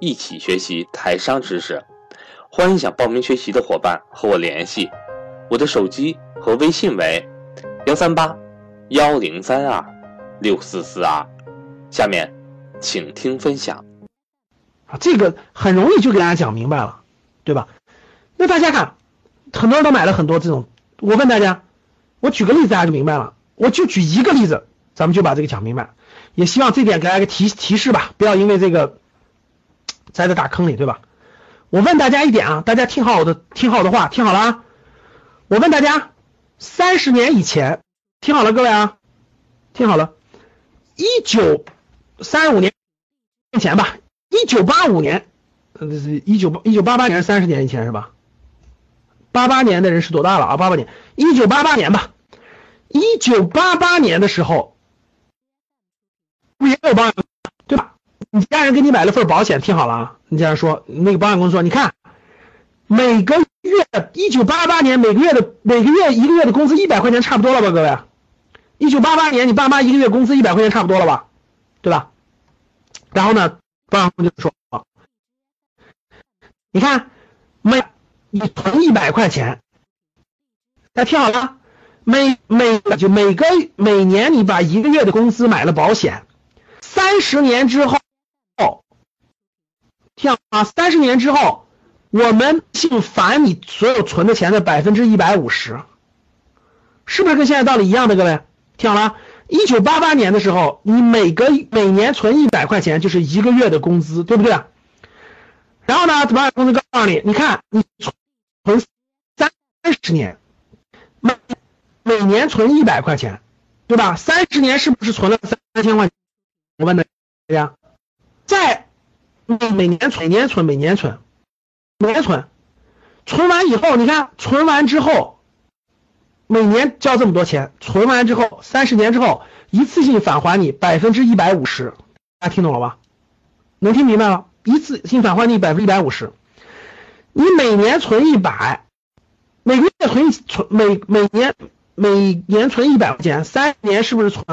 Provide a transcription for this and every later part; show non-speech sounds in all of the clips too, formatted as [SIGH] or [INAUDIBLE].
一起学习台商知识。欢迎想报名学习的伙伴和我联系，我的手机和微信为幺三八。幺零三二六四四二，下面请听分享。啊，这个很容易就给大家讲明白了，对吧？那大家看，很多人都买了很多这种。我问大家，我举个例子，大家就明白了。我就举一个例子，咱们就把这个讲明白。也希望这点给大家个提提示吧，不要因为这个栽在大坑里，对吧？我问大家一点啊，大家听好我的，听好我的话，听好了啊。我问大家，三十年以前。听好了，各位啊，听好了，一九三五年前吧，一九八五年，呃，一九八一九八八年，三十年以前是吧？八八年的人是多大了啊？八八年，一九八八年吧，一九八八年的时候，不也有八？给你买了份保险，听好了啊，你这样说那个保险公司说，你看每个月一九八八年每个月的每个月一个月的工资一百块钱差不多了吧，各位？一九八八年，你爸妈一个月工资一百块钱差不多了吧，对吧？然后呢，保险公司就说，你看，每你存一百块钱，大家听好了，每每就每个每年你把一个月的工资买了保险，三十年之后，听啊，三十年之后，我们性返你所有存的钱的百分之一百五十，是不是跟现在道理一样的，各位？听好了，一九八八年的时候，你每个每年存一百块钱，就是一个月的工资，对不对？然后呢，保险公司告诉你，你看你存三十年，每每年存一百块钱，对吧？三十年是不是存了三千块钱？我问大家，在每年存，每年存，每年存，每年存，存完以后，你看存完之后。每年交这么多钱，存完之后，三十年之后一次性返还你百分之一百五十，大家听懂了吧？能听明白了？一次性返还你百分之一百五十，你每年存一百，每个月存存每每年每年存一百块钱，三年是不是存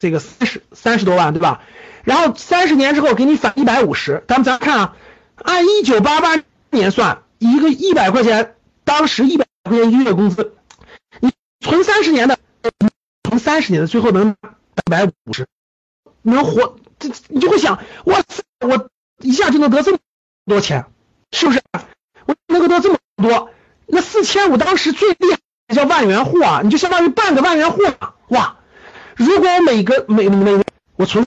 这个三十三十多万，对吧？然后三十年之后给你返一百五十，咱们咱看啊，按一九八八年算，一个一百块钱，当时一百块钱一个月工资。你存三十年的，存三十年的，最后能一百五十，能活，这你就会想，哇塞，我一下就能得这么多钱，是不是？我能够得这么多，那四千五当时最厉害叫万元户啊，你就相当于半个万元户啊，哇！如果我每个每每我存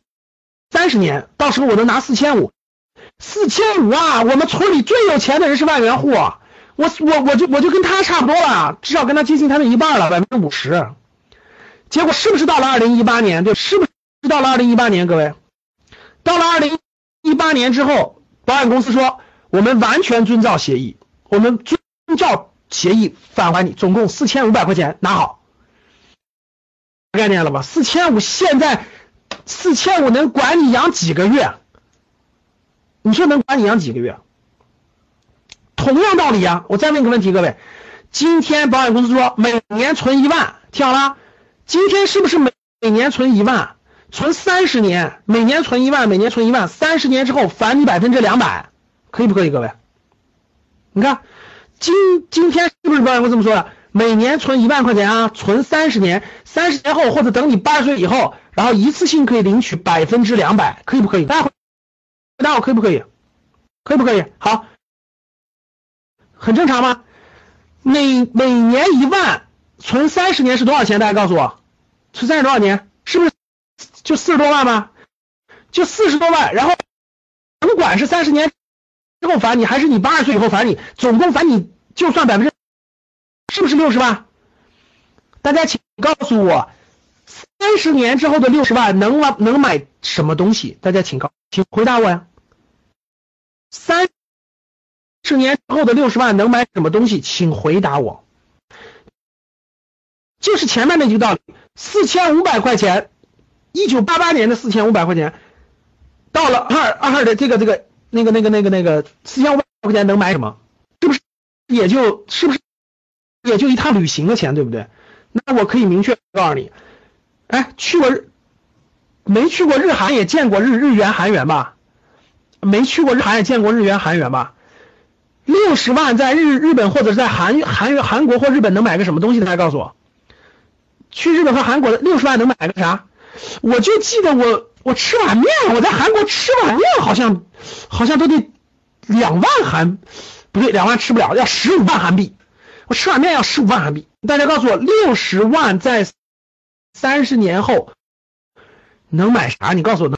三十年，到时候我能拿四千五，四千五啊，我们村里最有钱的人是万元户。我我我就我就跟他差不多了，至少跟他接近他的一半了，百分之五十。结果是不是到了二零一八年？对，是不是到了二零一八年？各位，到了二零一八年之后，保险公司说我们完全遵照协议，我们遵照协议返还你，总共四千五百块钱，拿好。概念了吧？四千五现在四千五能管你养几个月？你说能管你养几个月？同样道理啊，我再问个问题，各位，今天保险公司说每年存一万，听好了，今天是不是每每年存一万，存三十年，每年存一万，每年存一万，三十年之后返你百分之两百，可以不可以，各位？你看，今今天是不是保险公司这么说的？每年存一万块钱啊，存三十年，三十年后或者等你八十岁以后，然后一次性可以领取百分之两百，可以不可以？大家回答我可以不可以？可以不可以？好。很正常吗？每每年一万，存三十年是多少钱？大家告诉我，存三十多少年？是不是就四十多万吗？就四十多万，然后甭管是三十年之后返你，还是你八十岁以后返你，总共返你就算百分之，是不是六十万？大家请告诉我，三十年之后的六十万能买能买什么东西？大家请告，请回答我呀。三。十年后的六十万能买什么东西？请回答我。就是前面那句道理，四千五百块钱，一九八八年的四千五百块钱，到了二二的这个这个那个那个那个那个四千五百块钱能买什么？是不是也就是不是也就一趟旅行的钱，对不对？那我可以明确告诉你，哎，去过日没去过日韩也见过日日元韩元吧？没去过日韩也见过日元韩元吧？六十万在日日本或者是在韩韩韩国或日本能买个什么东西？大家告诉我。去日本和韩国的六十万能买个啥？我就记得我我吃碗面，我在韩国吃碗面好像好像都得两万韩，不对，两万吃不了，要十五万韩币。我吃碗面要十五万韩币。大家告诉我，六十万在三十年后能买啥？你告诉我能？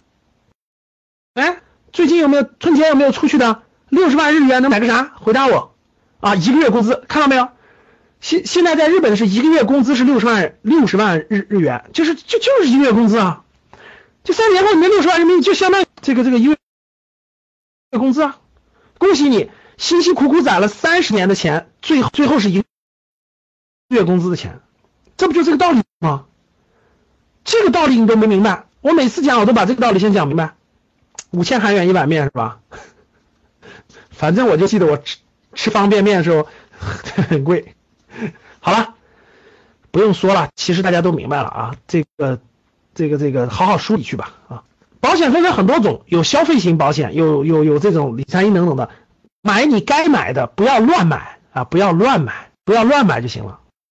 哎，最近有没有春节有没有出去的？六十万日元能买个啥？回答我啊！一个月工资看到没有？现现在在日本是一个月工资是六十万六十万日日元，就是就就是一个月工资啊，就三年后你那六十万人民币就相当于这个这个一个月工资啊，恭喜你辛辛苦苦攒了三十年的钱，最后最后是一个月工资的钱，这不就这个道理吗？这个道理你都没明白，我每次讲我都把这个道理先讲明白，五千韩元一碗面是吧？[LAUGHS] 反正我就记得我吃吃方便面的时候 [LAUGHS] 很贵。好了，不用说了，其实大家都明白了啊。这个，这个，这个，好好梳理去吧啊。保险分成很多种，有消费型保险，有有有这种理财型等等的，买你该买的，不要乱买啊，不要乱买，不要乱买就行了。